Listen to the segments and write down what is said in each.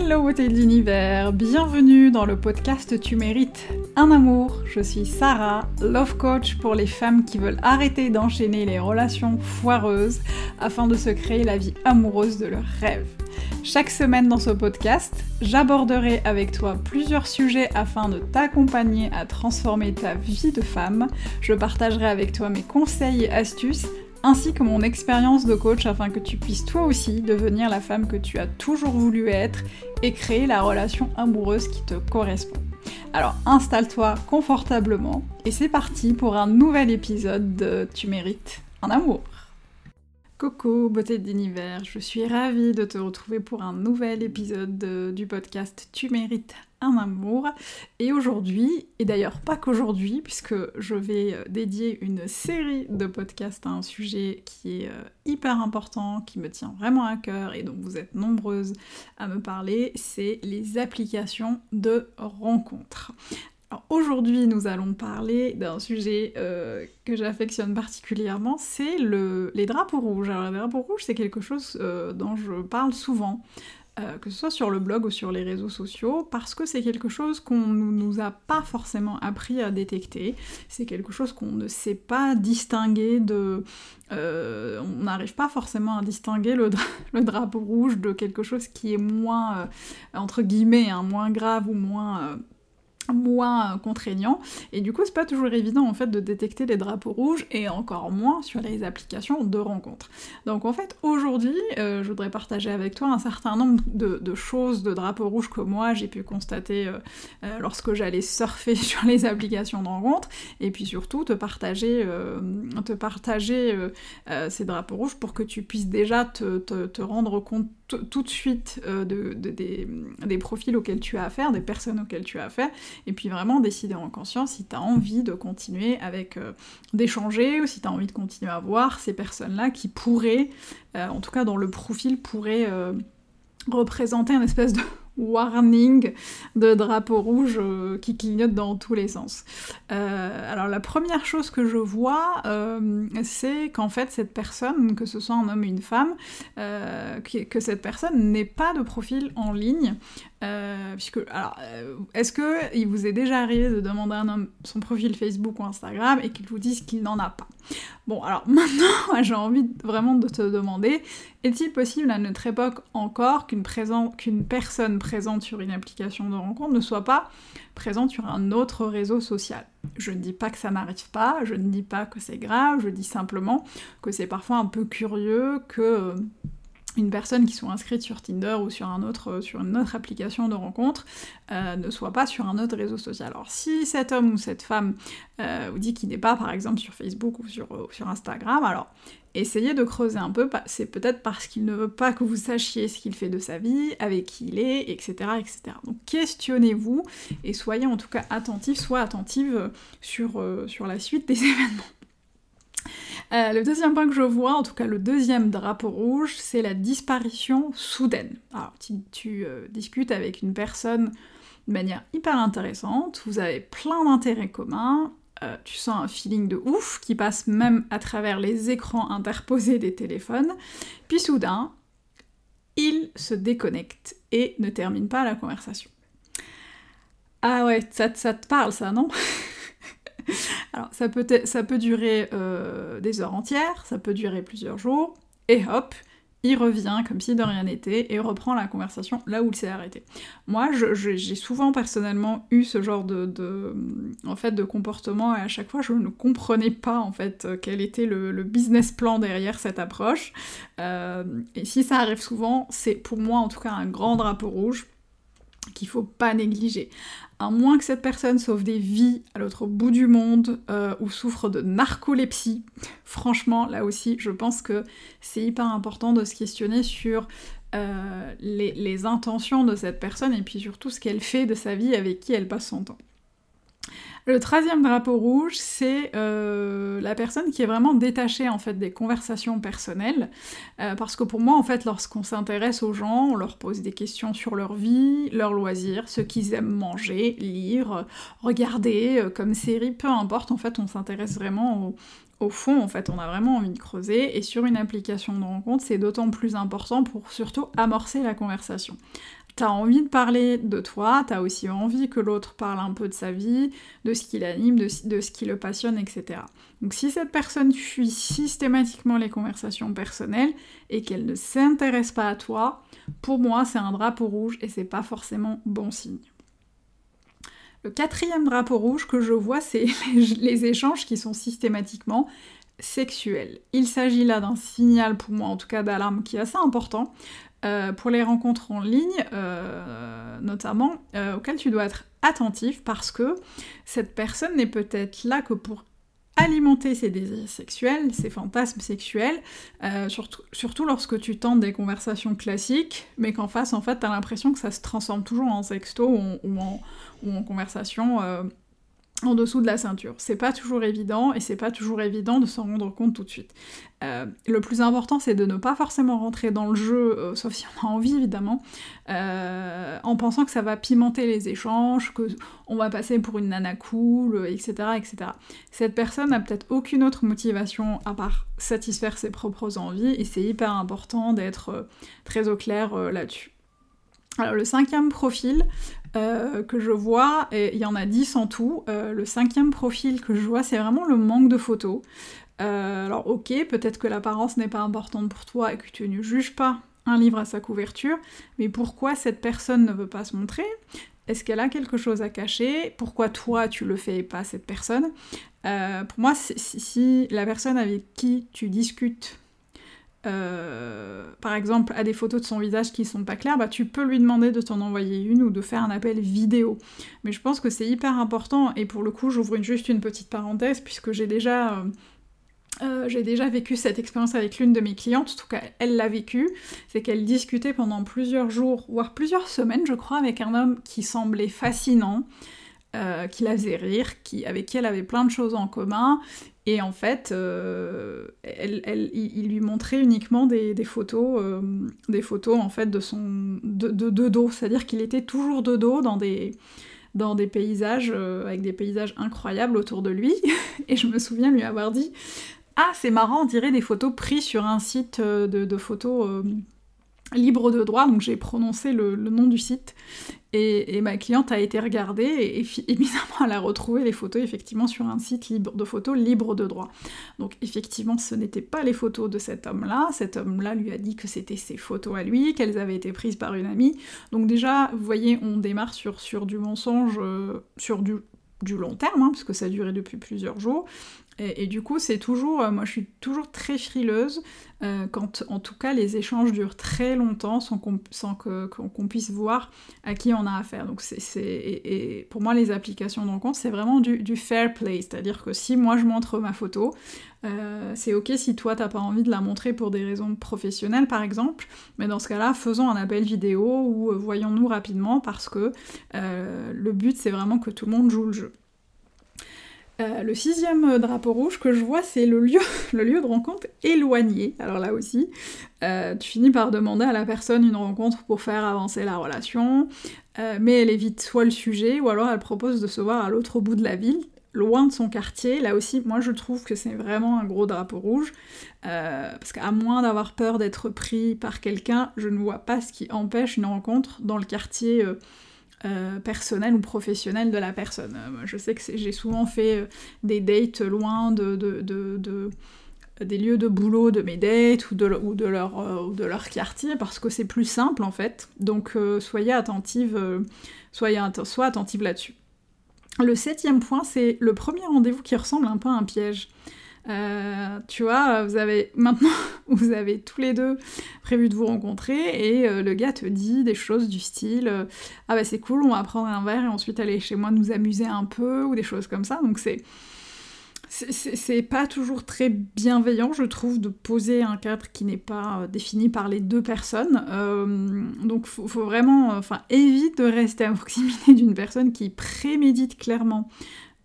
Hello beauté de l'univers, bienvenue dans le podcast Tu mérites un amour. Je suis Sarah, love coach pour les femmes qui veulent arrêter d'enchaîner les relations foireuses afin de se créer la vie amoureuse de leurs rêves. Chaque semaine dans ce podcast, j'aborderai avec toi plusieurs sujets afin de t'accompagner à transformer ta vie de femme. Je partagerai avec toi mes conseils et astuces ainsi que mon expérience de coach afin que tu puisses toi aussi devenir la femme que tu as toujours voulu être et créer la relation amoureuse qui te correspond. Alors installe-toi confortablement et c'est parti pour un nouvel épisode de Tu mérites un amour. Coucou beauté d'univers, je suis ravie de te retrouver pour un nouvel épisode du podcast Tu mérites un amour. Et aujourd'hui, et d'ailleurs pas qu'aujourd'hui, puisque je vais euh, dédier une série de podcasts à un sujet qui est euh, hyper important, qui me tient vraiment à cœur et dont vous êtes nombreuses à me parler, c'est les applications de rencontres. Aujourd'hui, nous allons parler d'un sujet euh, que j'affectionne particulièrement, c'est le, les drapeaux rouges. Alors les drapeaux rouges, c'est quelque chose dont je parle souvent, euh, que ce soit sur le blog ou sur les réseaux sociaux, parce que c'est quelque chose qu'on ne nous a pas forcément appris à détecter. C'est quelque chose qu'on ne sait pas distinguer de... on n'arrive pas forcément à distinguer le, drapeau rouge de quelque chose qui est moins, entre guillemets, hein, moins grave ou moins moins contraignant et du coup c'est pas toujours évident en fait de détecter les drapeaux rouges et encore moins sur les applications de rencontres. Donc en fait aujourd'hui euh, je voudrais partager avec toi un certain nombre de, choses de drapeaux rouges que moi j'ai pu constater euh, euh, lorsque j'allais surfer sur les applications de rencontres et puis surtout te partager, te partager ces drapeaux rouges pour que tu puisses déjà te, te rendre compte tout de suite euh, de, des, profils auxquels tu as affaire, des personnes auxquelles tu as affaire, et puis vraiment décider en conscience si tu as envie de continuer avec euh, d'échanger, ou si tu as envie de continuer à voir ces personnes-là qui pourraient, euh, en tout cas dans le profil, pourraient représenter un espèce de warning de drapeau rouge euh, qui clignote dans tous les sens. Euh, alors la première chose que je vois, euh, c'est qu'en fait cette personne, que ce soit un homme ou une femme, que cette personne n'ait pas de profil en ligne, puisque, alors, est-ce que il vous est déjà arrivé de demander à un homme son profil Facebook ou Instagram et qu'il vous dise qu'il n'en a pas? Bon, alors maintenant, j'ai envie vraiment de te demander, est-il possible à notre époque encore qu'une personne présente sur une application de rencontre ne soit pas présente sur un autre réseau social? Je ne dis pas que ça n'arrive pas, je ne dis pas que c'est grave, je dis simplement que c'est parfois un peu curieux que une personne qui soit inscrite sur Tinder ou sur, un autre, euh, sur une autre application de rencontre euh, ne soit pas sur un autre réseau social. Alors si cet homme ou cette femme euh, vous dit qu'il n'est pas par exemple sur Facebook ou sur, Instagram, alors essayez de creuser un peu, c'est peut-être parce qu'il ne veut pas que vous sachiez ce qu'il fait de sa vie, avec qui il est, etc. etc. Donc questionnez-vous et soyez en tout cas attentifs, soit attentive sur la suite des événements. Euh, le deuxième point que je vois, en tout cas le deuxième drapeau rouge, c'est la disparition soudaine. Alors tu, euh, discutes avec une personne de manière hyper intéressante, vous avez plein d'intérêts communs, euh, tu sens un feeling de ouf qui passe même à travers les écrans interposés des téléphones, puis soudain, il se déconnecte et ne termine pas la conversation. Ah ouais, ça te parle ça, non? Alors ça peut, durer euh, des heures entières, ça peut durer plusieurs jours, et hop, il revient comme si de rien n'était et reprend la conversation là où il s'est arrêté. Moi, j'ai souvent personnellement eu ce genre de comportement et à chaque fois je ne comprenais pas en fait quel était le, business plan derrière cette approche. Euh, et si ça arrive souvent, c'est pour moi en tout cas un grand drapeau rouge qu'il faut pas négliger à moins que cette personne sauve des vies à l'autre bout du monde euh, ou souffre de narcolepsie, franchement, là aussi, je pense que c'est hyper important de se questionner sur euh, les, intentions de cette personne et puis surtout ce qu'elle fait de sa vie avec qui elle passe son temps. Le troisième drapeau rouge, c'est euh, la personne qui est vraiment détachée en fait des conversations personnelles, euh, parce que pour moi en fait, lorsqu'on s'intéresse aux gens, on leur pose des questions sur leur vie, leurs loisirs, ce qu'ils aiment manger, lire, regarder euh, comme série, peu importe. En fait, on s'intéresse vraiment au, fond, en fait, on a vraiment envie de creuser, et sur une application de rencontre, c'est d'autant plus important pour surtout amorcer la conversation T'as envie de parler de toi, t'as aussi envie que l'autre parle un peu de sa vie, de ce qui l'anime, de, ce qui le passionne, etc. Donc si cette personne fuit systématiquement les conversations personnelles et qu'elle ne s'intéresse pas à toi, pour moi c'est un drapeau rouge et c'est pas forcément bon signe. Le quatrième drapeau rouge que je vois, c'est les échanges qui sont systématiquement sexuels. Il s'agit là d'un signal, pour moi en tout cas, d'alarme qui est assez important. Euh, pour les rencontres en ligne, euh, notamment, euh, auxquelles tu dois être attentif parce que cette personne n'est peut-être là que pour alimenter ses désirs sexuels, ses fantasmes sexuels, surtout, surtout, lorsque tu tentes des conversations classiques, mais qu'en face, en fait, t'as l'impression que ça se transforme toujours en sexto ou en, ou en conversation en dessous de la ceinture. C'est pas toujours évident et c'est pas toujours évident de s'en rendre compte tout de suite. Euh, le plus important c'est de ne pas forcément rentrer dans le jeu, euh, sauf si on a envie évidemment, euh, en pensant que ça va pimenter les échanges, que on va passer pour une nana cool, etc. etc. Cette personne n'a peut-être aucune autre motivation à part satisfaire ses propres envies et c'est hyper important d'être très au clair là-dessus. Alors le cinquième profil, euh, que je vois, et il y en a 10 en tout, euh, le cinquième profil que je vois, c'est vraiment le manque de photos. Euh, alors ok, peut-être que l'apparence n'est pas importante pour toi et que tu ne juges pas un livre à sa couverture, mais pourquoi cette personne ne veut pas se montrer? Est-ce qu'elle a quelque chose à cacher? Pourquoi toi tu le fais et pas cette personne? Pour moi, si la personne avec qui tu discutes euh, par exemple, à des photos de son visage qui sont pas claires, bah, tu peux lui demander de t'en envoyer une ou de faire un appel vidéo. Mais je pense que c'est hyper important, et pour le coup, j'ouvre juste une petite parenthèse, puisque j'ai déjà... Euh, euh, j'ai déjà vécu cette expérience avec l'une de mes clientes, en tout cas elle l'a vécu, c'est qu'elle discutait pendant plusieurs jours, voire plusieurs semaines je crois, avec un homme qui semblait fascinant, qui la faisait rire, qui, avec qui elle avait plein de choses en commun, et en fait, euh, il, lui montrait uniquement des, photos, euh, des photos en fait de son de, dos, c'est-à-dire qu'il était toujours de dos dans des dans des paysages euh, avec des paysages incroyables autour de lui. Et je me souviens lui avoir dit ah c'est marrant, on dirait des photos prises sur un site de, photos libre de droit, donc j'ai prononcé le, nom du site, et, ma cliente a été regardée, et, évidemment elle a retrouvé les photos effectivement sur un site libre de photos libre de droit. Donc effectivement ce n'étaient pas les photos de cet homme-là, cet homme-là lui a dit que c'était ses photos à lui, qu'elles avaient été prises par une amie, donc déjà vous voyez on démarre sur, du mensonge, euh, sur du du long terme, hein, puisque ça a duré depuis plusieurs jours, et, du coup, c'est toujours, euh, moi je suis toujours très frileuse euh, quand en tout cas les échanges durent très longtemps sans qu'on puisse voir à qui on a affaire. Donc c'est, et, pour moi les applications de c'est vraiment du, fair play, c'est-à-dire que si moi je montre ma photo, euh, c'est ok si toi t'as pas envie de la montrer pour des raisons professionnelles par exemple, mais dans ce cas-là faisons un appel vidéo ou voyons-nous rapidement parce que le but c'est vraiment que tout le monde joue le jeu. Euh, le sixième drapeau rouge que je vois, c'est le lieu, de rencontre éloigné. Alors là aussi, euh, tu finis par demander à la personne une rencontre pour faire avancer la relation, euh, mais elle évite soit le sujet, ou alors elle propose de se voir à l'autre bout de la ville, loin de son quartier. Là aussi, moi je trouve que c'est vraiment un gros drapeau rouge, parce qu'à moins d'avoir peur d'être pris par quelqu'un, je ne vois pas ce qui empêche une rencontre dans le quartier euh, personnel ou professionnel de la personne. Euh, je sais que j'ai souvent fait euh, des dates loin de, des lieux de boulot de mes dates ou de, leur, quartier parce que c'est plus simple en fait. Donc soyez attentive, soyez attentive là-dessus. Le septième point, c'est le premier rendez-vous qui ressemble un peu à un piège. Euh, tu vois, vous avez maintenant, vous avez tous les deux prévu de vous rencontrer et euh, le gars te dit des choses du style euh, ah bah c'est cool, on va prendre un verre et ensuite aller chez moi nous amuser un peu ou des choses comme ça. Donc c'est c'est pas toujours très bienveillant, je trouve, de poser un cadre qui n'est pas défini par les deux personnes. donc, faut, faut vraiment, enfin, évite de rester à proximité d'une personne qui prémédite clairement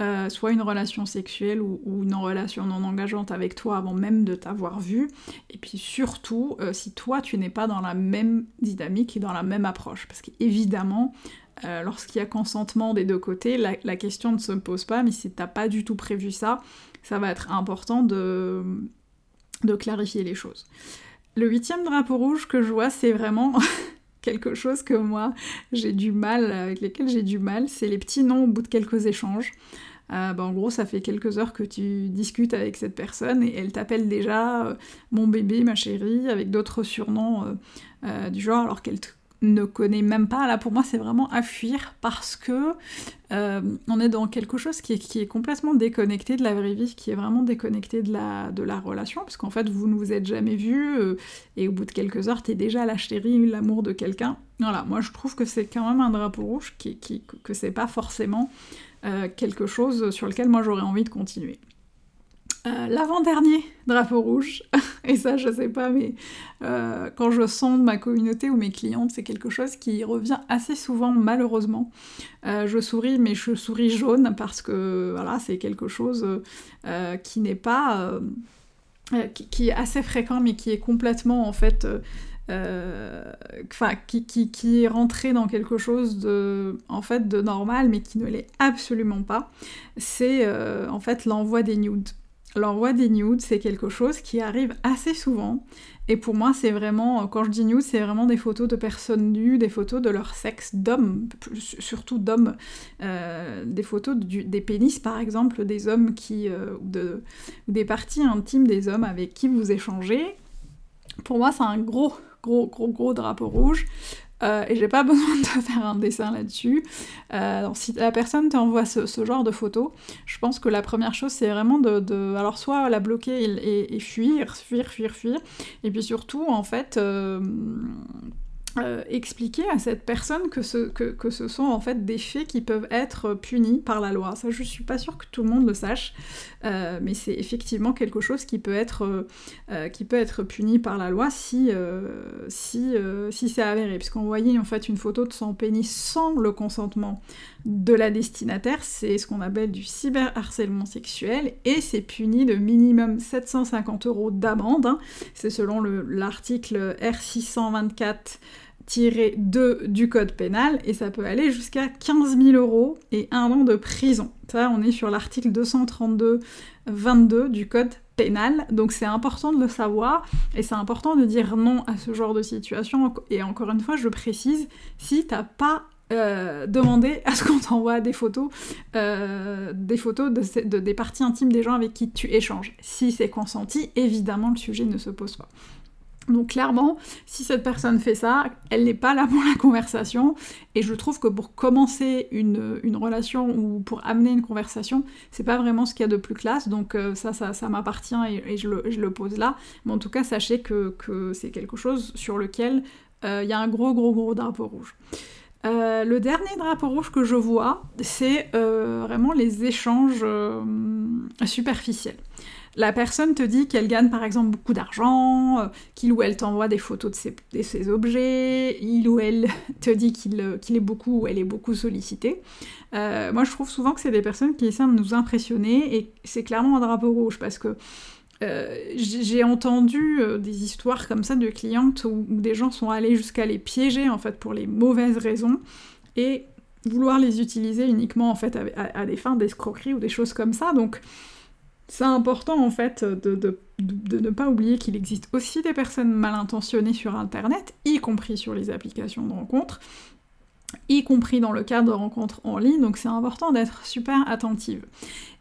euh, soit une relation sexuelle ou, une relation non engageante avec toi avant même de t'avoir vu. Et puis surtout, euh, si toi tu n'es pas dans la même dynamique et dans la même approche. Parce qu'évidemment, euh, lorsqu'il y a consentement des deux côtés, la, question ne se pose pas, mais si t'as pas du tout prévu ça, ça va être important de, de clarifier les choses. Le huitième drapeau rouge que je vois, c'est vraiment quelque chose que moi j'ai du mal, avec lesquels j'ai du mal, c'est les petits noms au bout de quelques échanges. Euh, bah, en gros, ça fait quelques heures que tu discutes avec cette personne et elle t'appelle déjà euh, mon bébé, ma chérie, avec d'autres surnoms euh, du genre, alors qu'elle ne connaît même pas. Là, pour moi, c'est vraiment à fuir parce que on est dans quelque chose qui est, complètement déconnecté de la vraie vie, qui est vraiment déconnecté de la, relation, parce qu'en fait, vous ne vous êtes jamais vu et au bout de quelques heures, t'es déjà la chérie, l'amour de quelqu'un. Voilà, moi, je trouve que c'est quand même un drapeau rouge, qui que c'est pas forcément euh, quelque chose sur lequel moi j'aurais envie de continuer. Euh, l'avant-dernier drapeau rouge, et ça je sais pas, mais euh, quand je sonde ma communauté ou mes clientes, c'est quelque chose qui revient assez souvent malheureusement. je souris, mais je souris jaune parce que voilà, c'est quelque chose qui n'est pas. qui, est assez fréquent, mais qui est complètement en fait euh, enfin, qui, qui, est rentré dans quelque chose de, en fait, de normal, mais qui ne l'est absolument pas, c'est euh, en fait l'envoi des nudes. L'envoi des nudes, c'est quelque chose qui arrive assez souvent. Et pour moi, c'est vraiment, quand je dis nudes, c'est vraiment des photos de personnes nues, des photos de leur sexe, d'hommes, surtout d'hommes, euh, des photos des pénis par exemple, des hommes qui, de, des parties intimes des hommes avec qui vous échangez. Pour moi, c'est un gros gros, gros, gros drapeau rouge. Euh, et j'ai pas besoin de faire un dessin là-dessus. Euh, si la personne t'envoie ce, ce, genre de photos, je pense que la première chose c'est vraiment de, alors soit la bloquer et, et, fuir, fuir, fuir, fuir, et puis surtout en fait euh, euh, expliquer à cette personne que ce, que, ce sont en fait des faits qui peuvent être punis par la loi. Ça, je suis pas sûre que tout le monde le sache, euh, mais c'est effectivement quelque chose qui peut être, euh, qui peut être puni par la loi si, si, si c'est avéré. Puisqu'envoyer en fait une photo de son pénis sans le consentement de la destinataire, c'est ce qu'on appelle du cyberharcèlement sexuel et c'est puni de minimum 750 euros d'amende. Hein. C'est selon l'article R624 2 du code pénal et ça peut aller jusqu'à 15 000 euros et un an de prison. Ça, on est sur l'article 232-22 du code pénal, donc c'est important de le savoir et c'est important de dire non à ce genre de situation. Et encore une fois, je précise, si t'as pas euh, demandé à ce qu'on t'envoie des photos, euh, des photos de, des parties intimes des gens avec qui tu échanges. Si c'est consenti, évidemment le sujet ne se pose pas. Donc clairement, si cette personne fait ça, elle n'est pas là pour la conversation. Et je trouve que pour commencer une, relation ou pour amener une conversation, c'est pas vraiment ce qu'il y a de plus classe. Donc euh, ça, ça, m'appartient et, je, le, pose là. Mais en tout cas, sachez que, c'est quelque chose sur lequel euh, il y a un gros, gros, gros drapeau rouge. Euh, le dernier drapeau rouge que je vois, c'est vraiment les échanges superficiels la personne te dit qu'elle gagne par exemple beaucoup d'argent, euh, qu'il ou elle t'envoie des photos de ses, objets, il ou elle te dit euh, qu'il est beaucoup ou elle est beaucoup sollicité. Euh, moi je trouve souvent que c'est des personnes qui essaient de nous impressionner et c'est clairement un drapeau rouge parce que j'ai entendu des histoires comme ça de clientes où, des gens sont allés jusqu'à les piéger en fait pour les mauvaises raisons et vouloir les utiliser uniquement en fait à, à des fins d'escroquerie ou des choses comme ça. Donc c'est important en fait de, ne pas oublier qu'il existe aussi des personnes mal intentionnées sur Internet, y compris sur les applications de rencontres, y compris dans le cadre de rencontres en ligne, donc c'est important d'être super attentive.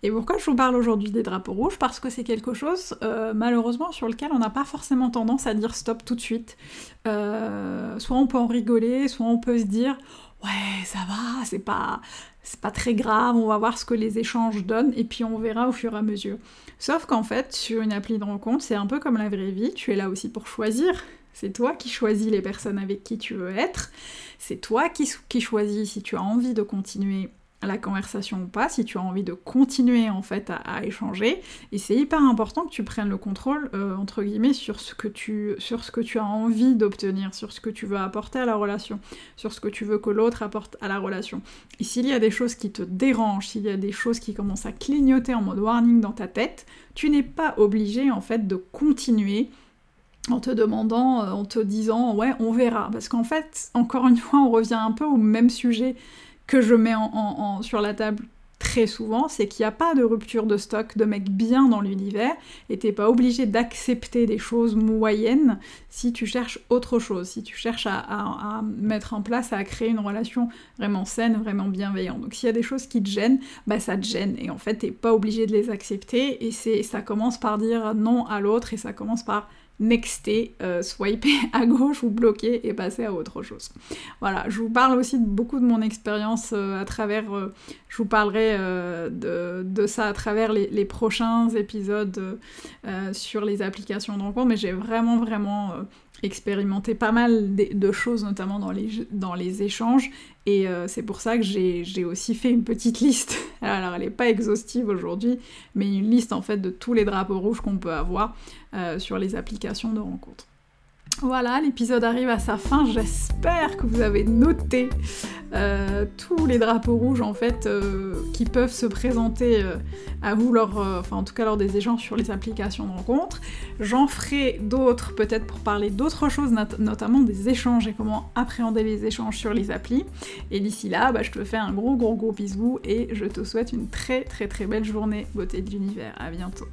Et pourquoi je vous parle aujourd'hui des drapeaux rouges? Parce que c'est quelque chose, euh, malheureusement, sur lequel on n'a pas forcément tendance à dire stop tout de suite. Euh, soit on peut en rigoler, soit on peut se dire ouais, ça va, c'est pas, c'est pas très grave, on va voir ce que les échanges donnent et puis on verra au fur et à mesure. Sauf qu'en fait, sur une appli de rencontre, c'est un peu comme la vraie vie, tu es là aussi pour choisir. C'est toi qui choisis les personnes avec qui tu veux être. C'est toi qui, qui choisis si tu as envie de continuer la conversation ou pas, si tu as envie de continuer en fait à, échanger. Et c'est hyper important que tu prennes le contrôle euh, entre guillemets sur ce que tu sur ce que tu as envie d'obtenir, sur ce que tu veux apporter à la relation, sur ce que tu veux que l'autre apporte à la relation. Et s'il y a des choses qui te dérangent, s'il y a des choses qui commencent à clignoter en mode warning dans ta tête, tu n'es pas obligé en fait de continuer en te demandant, euh, en te disant ouais on verra. Parce qu'en fait, encore une fois, on revient un peu au même sujet que je mets en, sur la table très souvent, c'est qu'il n'y a pas de rupture de stock de mecs bien dans l'univers, et t'es pas obligé d'accepter des choses moyennes si tu cherches autre chose, si tu cherches à, mettre en place, à créer une relation vraiment saine, vraiment bienveillante. Donc s'il y a des choses qui te gênent, bah ça te gêne, et en fait t'es pas obligé de les accepter, et c'est ça commence par dire non à l'autre, et ça commence par nexter, euh, swiper à gauche ou bloquer et passer à autre chose. Voilà, je vous parle aussi de beaucoup de mon expérience euh, à travers, euh, je vous parlerai de, ça à travers les, prochains épisodes sur les applications de rencontre, mais j'ai vraiment vraiment expérimenté pas mal de, choses, notamment dans les, dans les échanges, et c'est pour ça que j'ai aussi fait une petite liste. Alors elle n'est pas exhaustive aujourd'hui, mais une liste en fait de tous les drapeaux rouges qu'on peut avoir euh, sur les applications de rencontres. Voilà, l'épisode arrive à sa fin. J'espère que vous avez noté euh, tous les drapeaux rouges en fait euh, qui peuvent se présenter à vous lors, enfin en tout cas lors des échanges sur les applications de rencontres. J'en ferai d'autres peut-être pour parler d'autres choses, notamment des échanges et comment appréhender les échanges sur les applis. Et d'ici là, bah, je te fais un gros gros gros bisou et je te souhaite une très très très belle journée beauté de l'univers. À bientôt.